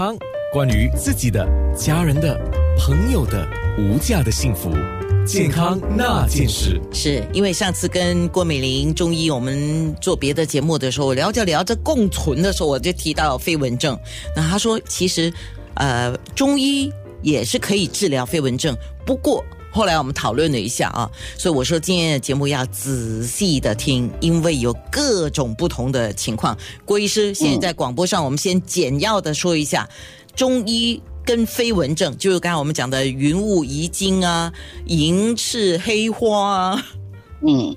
康，关于自己的、家人的、朋友的无价的幸福，健康那件事。是因为上次跟郭美玲中医我们做别的节目的时候，聊着聊着共存的时候，我就提到飞蚊症。那他说，其实呃，中医也是可以治疗飞蚊症，不过。后来我们讨论了一下啊，所以我说今天的节目要仔细的听，因为有各种不同的情况。郭医师，现在在广播上，我们先简要的说一下中医跟飞蚊症，就是刚才我们讲的云雾遗精啊、银翅黑花啊。嗯，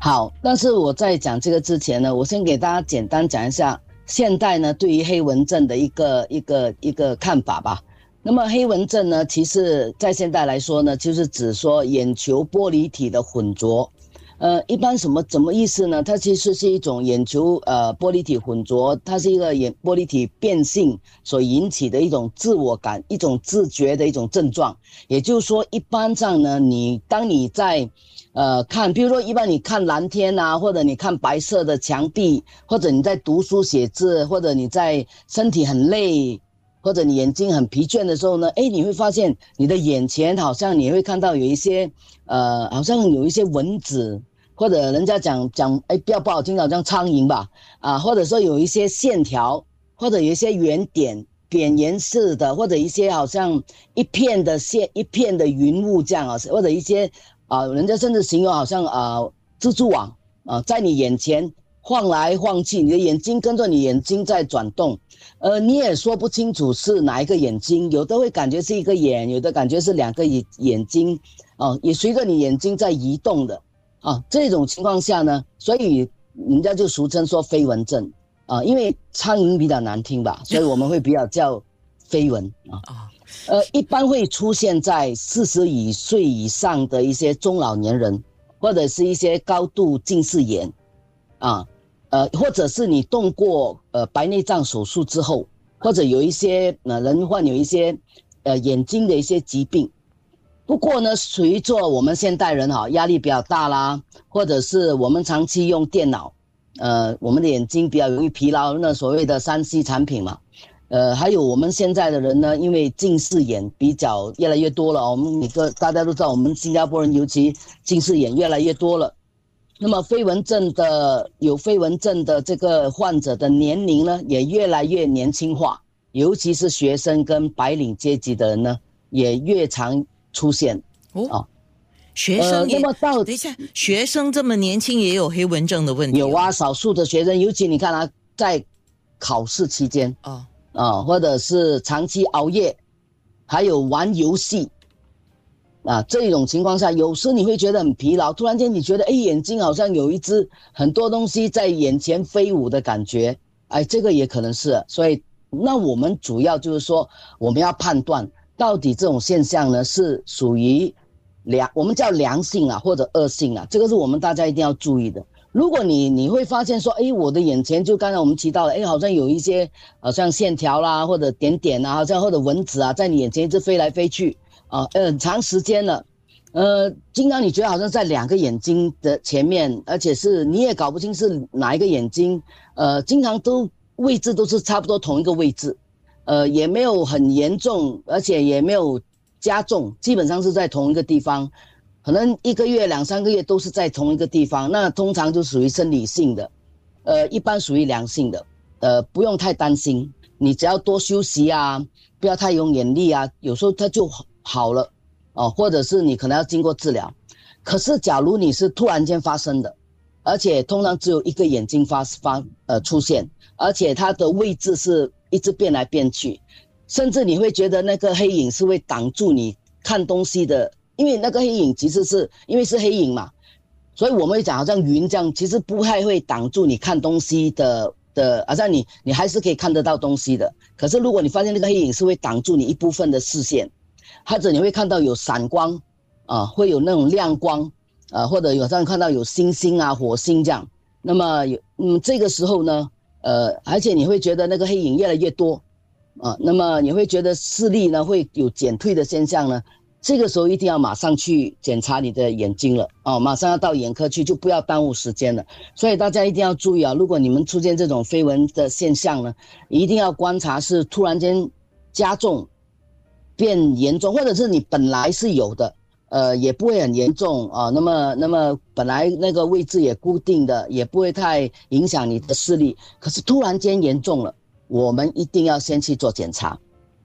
好。但是我在讲这个之前呢，我先给大家简单讲一下现代呢对于黑蚊症的一个一个一个看法吧。那么黑纹症呢，其实在现代来说呢，就是指说眼球玻璃体的混浊。呃，一般什么怎么意思呢？它其实是一种眼球呃玻璃体混浊，它是一个眼玻璃体变性所引起的一种自我感、一种自觉的一种症状。也就是说，一般上呢，你当你在呃看，比如说一般你看蓝天啊，或者你看白色的墙壁，或者你在读书写字，或者你在身体很累。或者你眼睛很疲倦的时候呢，哎，你会发现你的眼前好像你会看到有一些，呃，好像有一些蚊子，或者人家讲讲，哎，不要不好听，好像苍蝇吧，啊，或者说有一些线条，或者有一些圆点、扁圆式的，或者一些好像一片的线、一片的云雾这样啊，或者一些啊，人家甚至形容好像啊蜘蛛网啊，在你眼前。晃来晃去，你的眼睛跟着你眼睛在转动，呃，你也说不清楚是哪一个眼睛，有的会感觉是一个眼，有的感觉是两个眼眼睛，哦，也随着你眼睛在移动的，啊，这种情况下呢，所以人家就俗称说飞蚊症，啊，因为苍蝇比较难听吧，所以我们会比较叫飞蚊啊，呃，一般会出现在四十以岁以上的一些中老年人，或者是一些高度近视眼，啊。呃，或者是你动过呃白内障手术之后，或者有一些呃人患有一些呃眼睛的一些疾病。不过呢，随着我们现代人哈压力比较大啦，或者是我们长期用电脑，呃，我们的眼睛比较容易疲劳，那所谓的三 C 产品嘛，呃，还有我们现在的人呢，因为近视眼比较越来越多了，我们每个大家都知道，我们新加坡人尤其近视眼越来越多了。那么飞蚊症的有飞蚊症的这个患者的年龄呢，也越来越年轻化，尤其是学生跟白领阶级的人呢，也越常出现。哦，学生那么到等一下，学生这么年轻也有黑蚊症的问题？有啊，少数的学生，尤其你看啊，在考试期间啊啊，或者是长期熬夜，还有玩游戏。啊，这种情况下，有时你会觉得很疲劳，突然间你觉得，哎，眼睛好像有一只很多东西在眼前飞舞的感觉，哎，这个也可能是。所以，那我们主要就是说，我们要判断到底这种现象呢是属于良，我们叫良性啊，或者恶性啊，这个是我们大家一定要注意的。如果你你会发现说，哎，我的眼前就刚才我们提到了，哎，好像有一些好像线条啦，或者点点啊，好像或者蚊子啊，在你眼前一直飞来飞去。啊，呃，长时间了，呃，经常你觉得好像在两个眼睛的前面，而且是你也搞不清是哪一个眼睛，呃，经常都位置都是差不多同一个位置，呃，也没有很严重，而且也没有加重，基本上是在同一个地方，可能一个月两三个月都是在同一个地方，那通常就属于生理性的，呃，一般属于良性的，呃，不用太担心，你只要多休息啊，不要太用眼力啊，有时候它就。好了，哦，或者是你可能要经过治疗，可是假如你是突然间发生的，而且通常只有一个眼睛发发呃出现，而且它的位置是一直变来变去，甚至你会觉得那个黑影是会挡住你看东西的，因为那个黑影其实是因为是黑影嘛，所以我们会讲好像云这样，其实不太会挡住你看东西的的，好像你你还是可以看得到东西的，可是如果你发现那个黑影是会挡住你一部分的视线。或者你会看到有闪光，啊，会有那种亮光，啊，或者有时候看到有星星啊、火星这样。那么有，嗯，这个时候呢，呃，而且你会觉得那个黑影越来越多，啊，那么你会觉得视力呢会有减退的现象呢。这个时候一定要马上去检查你的眼睛了哦，马上要到眼科去，就不要耽误时间了。所以大家一定要注意啊，如果你们出现这种飞蚊的现象呢，一定要观察是突然间加重、变严重，或者是你本来是有的，呃，也不会很严重啊。那么，那么本来那个位置也固定的，也不会太影响你的视力，可是突然间严重了，我们一定要先去做检查。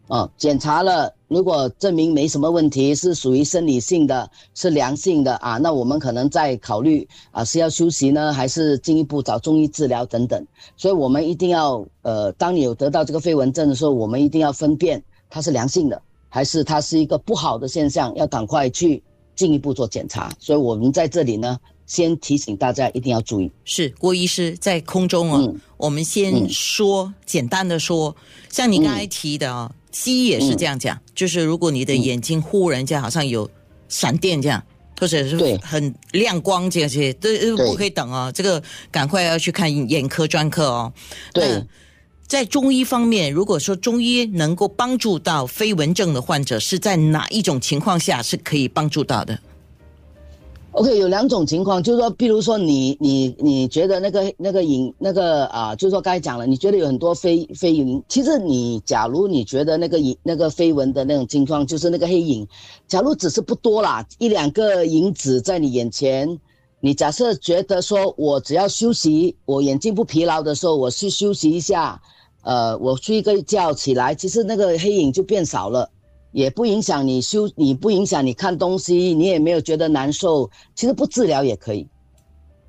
啊，检查了，如果证明没什么问题，是属于生理性的，是良性的啊，那我们可能再考虑啊，是要休息呢，还是进一步找中医治疗等等。所以，我们一定要呃，当你有得到这个飞蚊症的时候，我们一定要分辨它是良性的，还是它是一个不好的现象，要赶快去进一步做检查。所以我们在这里呢，先提醒大家一定要注意。是郭医师在空中啊，我们先说简单的说，像你刚才提的啊。西医也是这样讲，就是如果你的眼睛忽然间好像有闪电这样，或者是很亮光这些，都不可以等哦，这个赶快要去看眼科专科哦。对，在中医方面，如果说中医能够帮助到飞蚊症的患者，是在哪一种情况下是可以帮助到的？OK，有两种情况，就是说，比如说你你你觉得那个那个影那个啊，就是说刚才讲了，你觉得有很多飞飞影，其实你假如你觉得那个影那个飞蚊的那种情况，就是那个黑影，假如只是不多啦，一两个影子在你眼前，你假设觉得说我只要休息，我眼睛不疲劳的时候，我去休息一下，呃，我睡个觉起来，其实那个黑影就变少了。也不影响你休，你不影响你看东西，你也没有觉得难受。其实不治疗也可以。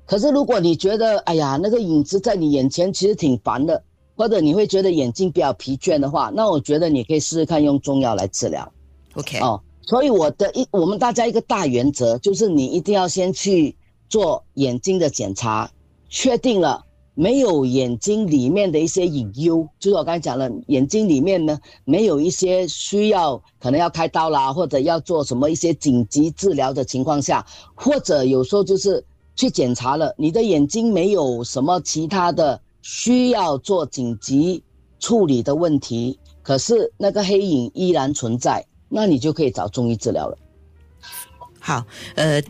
可是如果你觉得，哎呀，那个影子在你眼前其实挺烦的，或者你会觉得眼睛比较疲倦的话，那我觉得你可以试试看用中药来治疗。OK 哦，所以我的一我们大家一个大原则就是，你一定要先去做眼睛的检查，确定了。没有眼睛里面的一些隐忧，就是我刚才讲了，眼睛里面呢没有一些需要可能要开刀啦，或者要做什么一些紧急治疗的情况下，或者有时候就是去检查了，你的眼睛没有什么其他的需要做紧急处理的问题，可是那个黑影依然存在，那你就可以找中医治疗了。好，呃。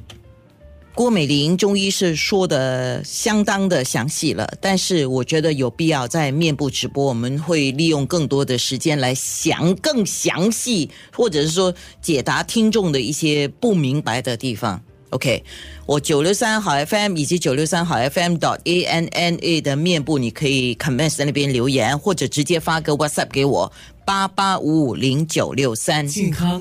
郭美玲中医是说的相当的详细了，但是我觉得有必要在面部直播，我们会利用更多的时间来详更详细，或者是说解答听众的一些不明白的地方。OK，我九六三好 FM 以及九六三好 FM 点 A N N A 的面部，你可以 comment 在那边留言，或者直接发个 WhatsApp 给我八八五五零九六三。健康。